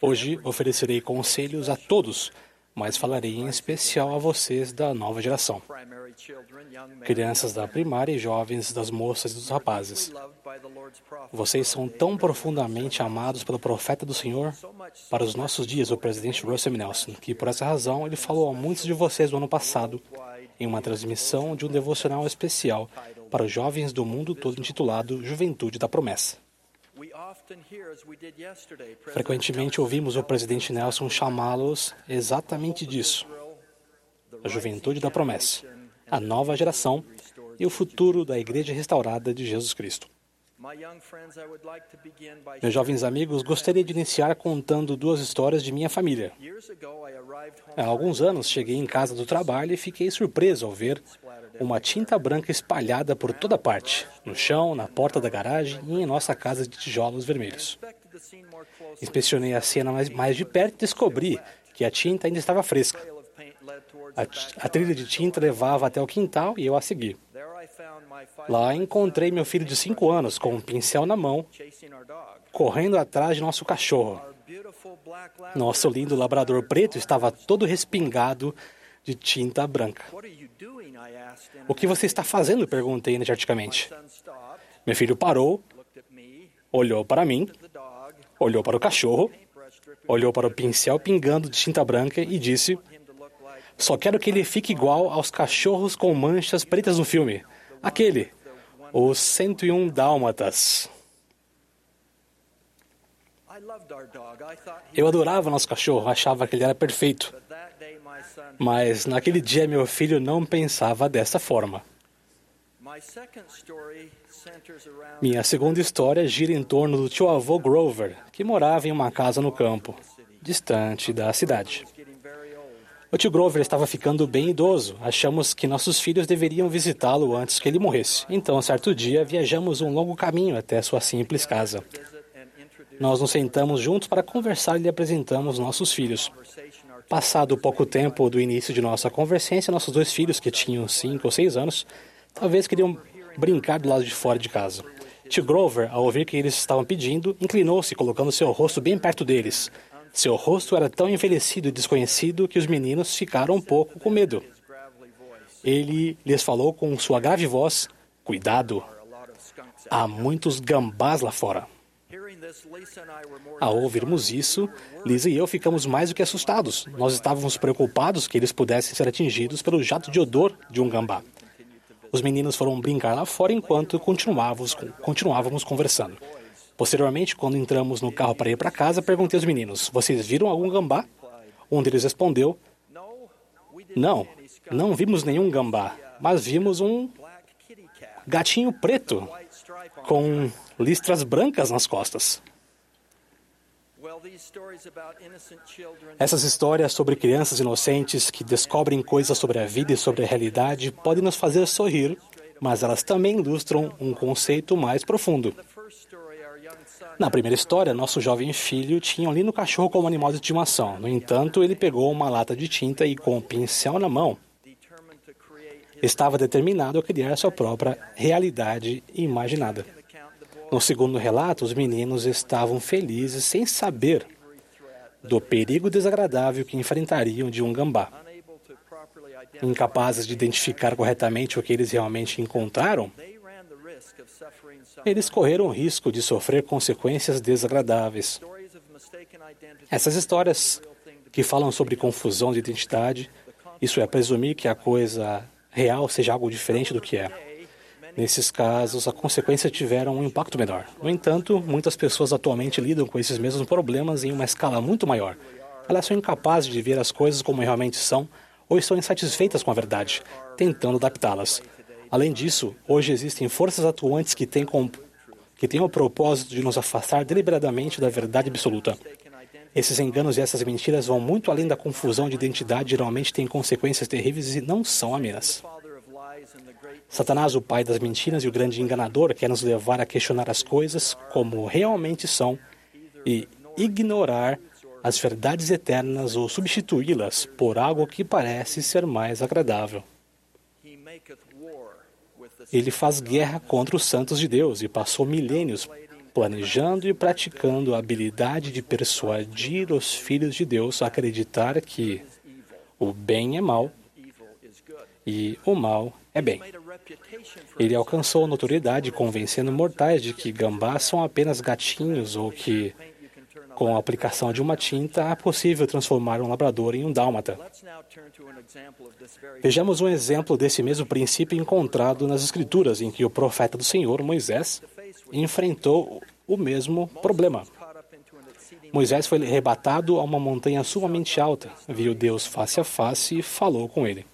Hoje oferecerei conselhos a todos, mas falarei em especial a vocês da nova geração, crianças da primária e jovens das moças e dos rapazes. Vocês são tão profundamente amados pelo profeta do Senhor? Para os nossos dias, o presidente Russell Nelson, que por essa razão ele falou a muitos de vocês no ano passado em uma transmissão de um devocional especial para os jovens do mundo todo intitulado Juventude da Promessa. Frequentemente ouvimos o presidente Nelson chamá-los exatamente disso: a juventude da promessa, a nova geração e o futuro da Igreja restaurada de Jesus Cristo. Meus jovens amigos, gostaria de iniciar contando duas histórias de minha família. Há alguns anos cheguei em casa do trabalho e fiquei surpreso ao ver uma tinta branca espalhada por toda parte, no chão, na porta da garagem e em nossa casa de tijolos vermelhos. Inspecionei a cena mais, de perto e descobri que a tinta ainda estava fresca. A, a trilha de tinta levava até o quintal e eu a segui. Lá encontrei meu filho de cinco anos com um pincel na mão, correndo atrás de nosso cachorro. Nosso lindo labrador preto estava todo respingado de tinta branca. O que você está fazendo? perguntei energeticamente. Meu filho parou, olhou para mim, olhou para o cachorro, olhou para o pincel pingando de tinta branca e disse: Só quero que ele fique igual aos cachorros com manchas pretas no filme. Aquele, os 101 Dálmatas. Eu adorava nosso cachorro, achava que ele era perfeito. Mas naquele dia meu filho não pensava dessa forma. Minha segunda história gira em torno do tio avô Grover, que morava em uma casa no campo, distante da cidade. O tio Grover estava ficando bem idoso. Achamos que nossos filhos deveriam visitá-lo antes que ele morresse. Então, certo dia, viajamos um longo caminho até sua simples casa. Nós nos sentamos juntos para conversar e lhe apresentamos nossos filhos. Passado pouco tempo do início de nossa convergência, nossos dois filhos, que tinham cinco ou seis anos, talvez queriam brincar do lado de fora de casa. Tio Grover, ao ouvir que eles estavam pedindo, inclinou-se, colocando seu rosto bem perto deles. Seu rosto era tão envelhecido e desconhecido que os meninos ficaram um pouco com medo. Ele lhes falou com sua grave voz: Cuidado, há muitos gambás lá fora. Ao ouvirmos isso, Lisa e eu ficamos mais do que assustados. Nós estávamos preocupados que eles pudessem ser atingidos pelo jato de odor de um gambá. Os meninos foram brincar lá fora enquanto continuávamos, continuávamos conversando. Posteriormente, quando entramos no carro para ir para casa, perguntei aos meninos: Vocês viram algum gambá? Um deles respondeu: Não, não vimos nenhum gambá, mas vimos um gatinho preto com listras brancas nas costas. Essas histórias sobre crianças inocentes que descobrem coisas sobre a vida e sobre a realidade podem nos fazer sorrir, mas elas também ilustram um conceito mais profundo. Na primeira história, nosso jovem filho tinha um lindo cachorro como animal de estimação. No entanto, ele pegou uma lata de tinta e, com o um pincel na mão, estava determinado a criar sua própria realidade imaginada. No segundo relato, os meninos estavam felizes sem saber do perigo desagradável que enfrentariam de um gambá. Incapazes de identificar corretamente o que eles realmente encontraram, eles correram o risco de sofrer consequências desagradáveis. Essas histórias que falam sobre confusão de identidade, isso é presumir que a coisa real seja algo diferente do que é. Nesses casos, a consequência tiveram um impacto menor. No entanto, muitas pessoas atualmente lidam com esses mesmos problemas em uma escala muito maior. Elas são incapazes de ver as coisas como realmente são ou estão insatisfeitas com a verdade, tentando adaptá-las. Além disso, hoje existem forças atuantes que têm, com, que têm o propósito de nos afastar deliberadamente da verdade absoluta. Esses enganos e essas mentiras vão muito além da confusão de identidade, geralmente têm consequências terríveis e não são amenas. Satanás, o pai das mentiras e o grande enganador, quer nos levar a questionar as coisas como realmente são e ignorar as verdades eternas ou substituí-las por algo que parece ser mais agradável. Ele faz guerra contra os santos de Deus e passou milênios planejando e praticando a habilidade de persuadir os filhos de Deus a acreditar que o bem é mal e o mal é bem. Ele alcançou notoriedade convencendo mortais de que gambás são apenas gatinhos ou que, com a aplicação de uma tinta, é possível transformar um labrador em um dálmata. Vejamos um exemplo desse mesmo princípio encontrado nas Escrituras, em que o profeta do Senhor, Moisés, enfrentou o mesmo problema. Moisés foi arrebatado a uma montanha sumamente alta, viu Deus face a face e falou com ele.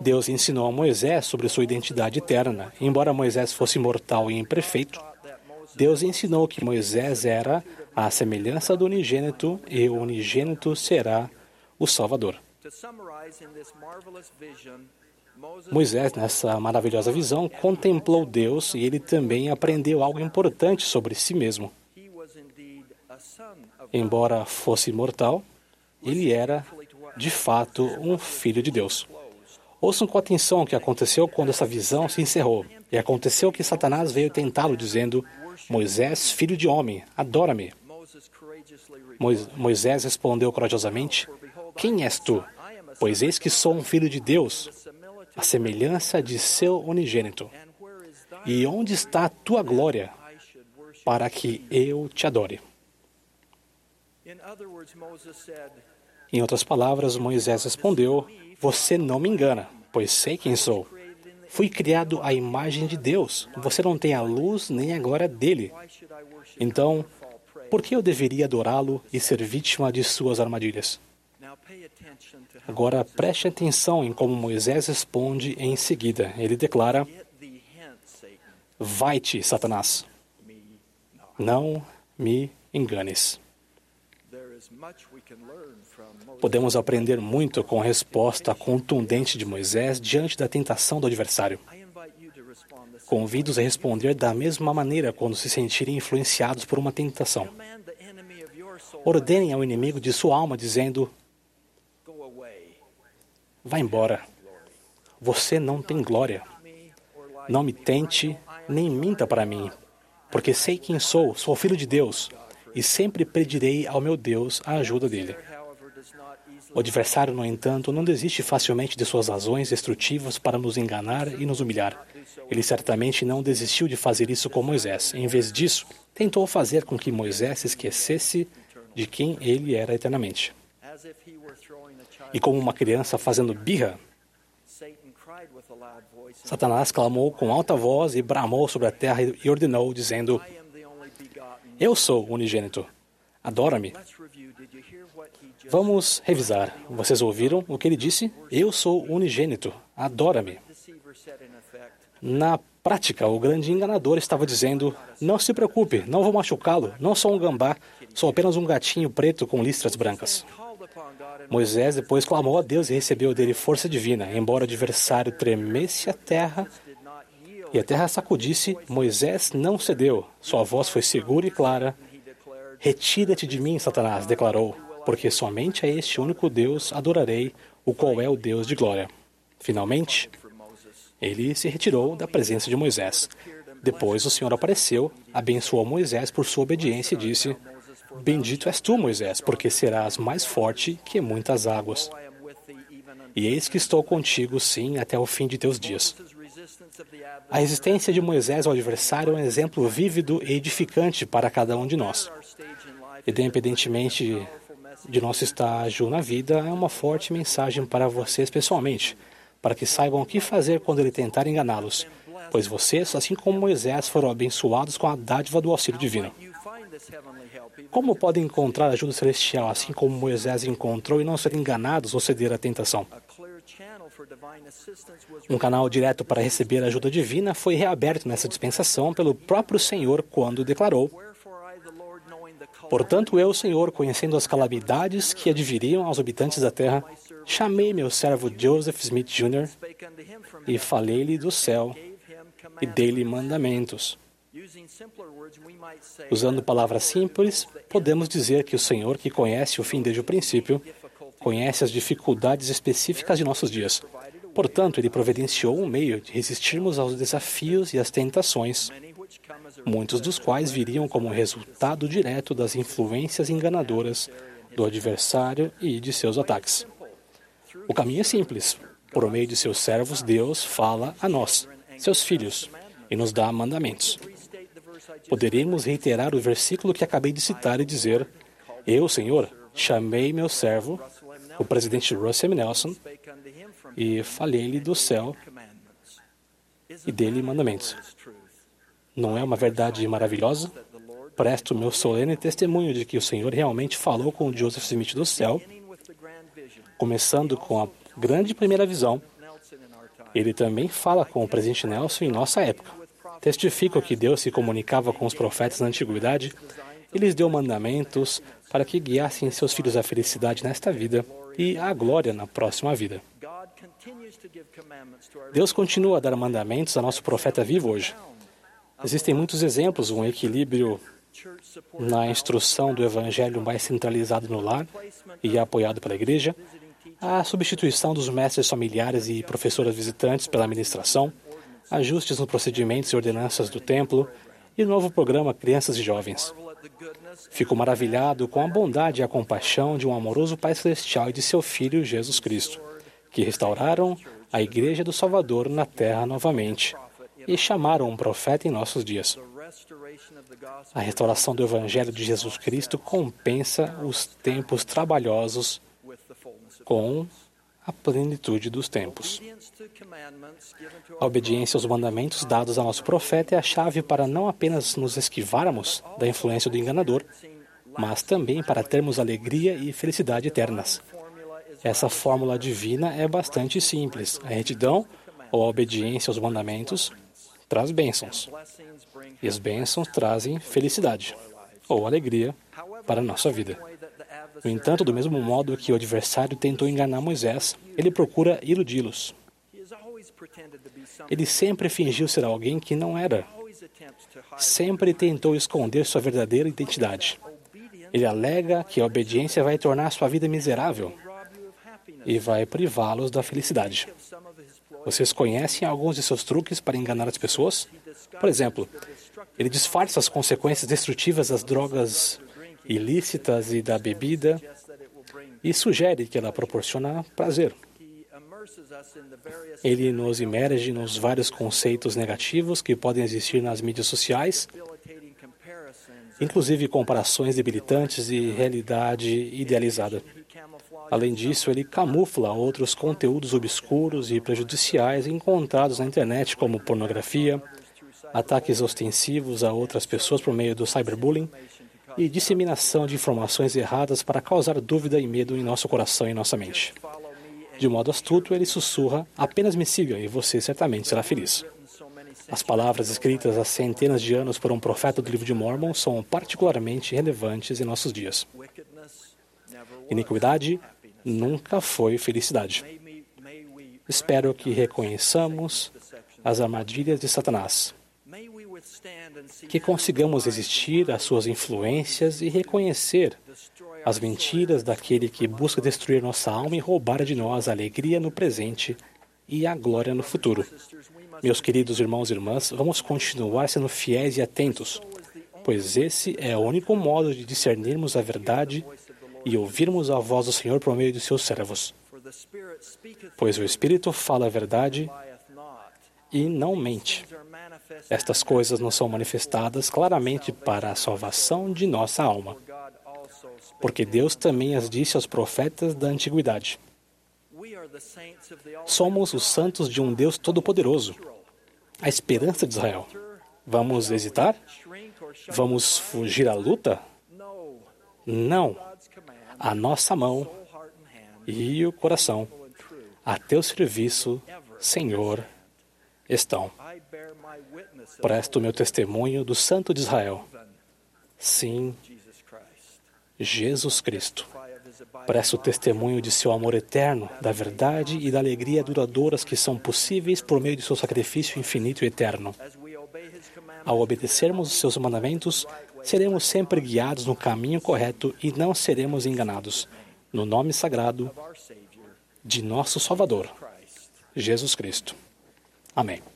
Deus ensinou a Moisés sobre sua identidade eterna. Embora Moisés fosse mortal e imperfeito, Deus ensinou que Moisés era a semelhança do unigênito e o unigênito será o Salvador. Moisés, nessa maravilhosa visão, contemplou Deus e ele também aprendeu algo importante sobre si mesmo. Embora fosse mortal, ele era, de fato, um filho de Deus. Ouçam com atenção o que aconteceu quando essa visão se encerrou. E aconteceu que Satanás veio tentá-lo, dizendo: Moisés, filho de homem, adora-me. Moisés respondeu corajosamente: Quem és tu? Pois eis que sou um filho de Deus, a semelhança de seu unigênito. E onde está a tua glória para que eu te adore? Em outras palavras, Moisés respondeu: Você não me engana, pois sei quem sou. Fui criado à imagem de Deus. Você não tem a luz nem a glória dele. Então, por que eu deveria adorá-lo e ser vítima de suas armadilhas? Agora preste atenção em como Moisés responde em seguida. Ele declara: Vai-te, Satanás. Não me enganes. Podemos aprender muito com a resposta contundente de Moisés diante da tentação do adversário. Convido-os a responder da mesma maneira quando se sentirem influenciados por uma tentação. Ordenem ao inimigo de sua alma, dizendo: Vá embora. Você não tem glória. Não me tente, nem minta para mim, porque sei quem sou, sou filho de Deus, e sempre pedirei ao meu Deus a ajuda dele. O adversário, no entanto, não desiste facilmente de suas razões destrutivas para nos enganar e nos humilhar. Ele certamente não desistiu de fazer isso com Moisés. Em vez disso, tentou fazer com que Moisés se esquecesse de quem ele era eternamente. E como uma criança fazendo birra, Satanás clamou com alta voz e bramou sobre a terra e ordenou, dizendo: Eu sou unigênito. Adora-me. Vamos revisar. Vocês ouviram o que ele disse? Eu sou unigênito. Adora-me. Na prática, o grande enganador estava dizendo: Não se preocupe, não vou machucá-lo, não sou um gambá, sou apenas um gatinho preto com listras brancas. Moisés depois clamou a Deus e recebeu dele força divina. Embora o adversário tremesse a terra e a terra sacudisse, Moisés não cedeu. Sua voz foi segura e clara. Retira-te de mim, Satanás, declarou, porque somente a este único Deus adorarei, o qual é o Deus de glória. Finalmente, ele se retirou da presença de Moisés. Depois o Senhor apareceu, abençoou Moisés por sua obediência e disse: Bendito és tu, Moisés, porque serás mais forte que muitas águas. E eis que estou contigo, sim, até o fim de teus dias. A resistência de Moisés ao adversário é um exemplo vívido e edificante para cada um de nós. Independentemente de nosso estágio na vida, é uma forte mensagem para vocês pessoalmente, para que saibam o que fazer quando ele tentar enganá-los, pois vocês, assim como Moisés, foram abençoados com a dádiva do auxílio divino. Como podem encontrar ajuda celestial, assim como Moisés encontrou, e não ser enganados ou ceder à tentação? Um canal direto para receber ajuda divina foi reaberto nessa dispensação pelo próprio Senhor quando declarou: Portanto, eu, Senhor, conhecendo as calamidades que adviriam aos habitantes da terra, chamei meu servo Joseph Smith Jr. e falei-lhe do céu e dei-lhe mandamentos Usando palavras simples, podemos dizer que o Senhor, que conhece o fim desde o princípio, conhece as dificuldades específicas de nossos dias. Portanto, ele providenciou um meio de resistirmos aos desafios e às tentações, muitos dos quais viriam como resultado direto das influências enganadoras do adversário e de seus ataques. O caminho é simples. Por meio de seus servos, Deus fala a nós, seus filhos, e nos dá mandamentos. Poderíamos reiterar o versículo que acabei de citar e dizer: Eu, Senhor, chamei meu servo, o presidente Russell M. Nelson, e falei-lhe do céu e dele mandamentos. Não é uma verdade maravilhosa? Presto meu solene testemunho de que o Senhor realmente falou com Joseph Smith do céu, começando com a grande primeira visão. Ele também fala com o presidente Nelson em nossa época. Testifico que Deus se comunicava com os profetas na antiguidade e lhes deu mandamentos para que guiassem seus filhos à felicidade nesta vida e à glória na próxima vida. Deus continua a dar mandamentos a nosso profeta vivo hoje. Existem muitos exemplos, um equilíbrio na instrução do evangelho mais centralizado no lar e apoiado pela igreja, a substituição dos mestres familiares e professoras visitantes pela administração, ajustes nos procedimentos e ordenanças do templo e o novo programa Crianças e Jovens. Fico maravilhado com a bondade e a compaixão de um amoroso Pai Celestial e de seu Filho Jesus Cristo, que restauraram a Igreja do Salvador na terra novamente e chamaram um profeta em nossos dias. A restauração do Evangelho de Jesus Cristo compensa os tempos trabalhosos com a plenitude dos tempos. A obediência aos mandamentos dados a nosso profeta é a chave para não apenas nos esquivarmos da influência do enganador, mas também para termos alegria e felicidade eternas. Essa fórmula divina é bastante simples. A retidão ou a obediência aos mandamentos traz bênçãos. E as bênçãos trazem felicidade ou alegria para a nossa vida. No entanto, do mesmo modo que o adversário tentou enganar Moisés, ele procura iludi-los. Ele sempre fingiu ser alguém que não era. Sempre tentou esconder sua verdadeira identidade. Ele alega que a obediência vai tornar sua vida miserável e vai privá-los da felicidade. Vocês conhecem alguns de seus truques para enganar as pessoas? Por exemplo, ele disfarça as consequências destrutivas das drogas ilícitas e da bebida e sugere que ela proporciona prazer. Ele nos imerge nos vários conceitos negativos que podem existir nas mídias sociais, inclusive comparações debilitantes e realidade idealizada. Além disso, ele camufla outros conteúdos obscuros e prejudiciais encontrados na internet, como pornografia, ataques ostensivos a outras pessoas por meio do cyberbullying e disseminação de informações erradas para causar dúvida e medo em nosso coração e nossa mente. De modo astuto, ele sussurra: apenas me siga e você certamente será feliz. As palavras escritas há centenas de anos por um profeta do livro de Mormon são particularmente relevantes em nossos dias. Iniquidade nunca foi felicidade. Espero que reconheçamos as armadilhas de Satanás, que consigamos resistir às suas influências e reconhecer as mentiras daquele que busca destruir nossa alma e roubar de nós a alegria no presente e a glória no futuro. Meus queridos irmãos e irmãs, vamos continuar sendo fiéis e atentos, pois esse é o único modo de discernirmos a verdade e ouvirmos a voz do Senhor por meio de seus servos. Pois o Espírito fala a verdade e não mente. Estas coisas não são manifestadas claramente para a salvação de nossa alma, porque Deus também as disse aos profetas da antiguidade. Somos os santos de um Deus todo-poderoso, a esperança de Israel. Vamos hesitar? Vamos fugir à luta? Não a nossa mão e o coração a teu serviço, Senhor, estão. Presto meu testemunho do Santo de Israel. Sim, Jesus Cristo. Presto testemunho de seu amor eterno, da verdade e da alegria duradouras que são possíveis por meio de seu sacrifício infinito e eterno. Ao obedecermos os seus mandamentos, seremos sempre guiados no caminho correto e não seremos enganados. No nome sagrado de nosso Salvador, Jesus Cristo. Amém.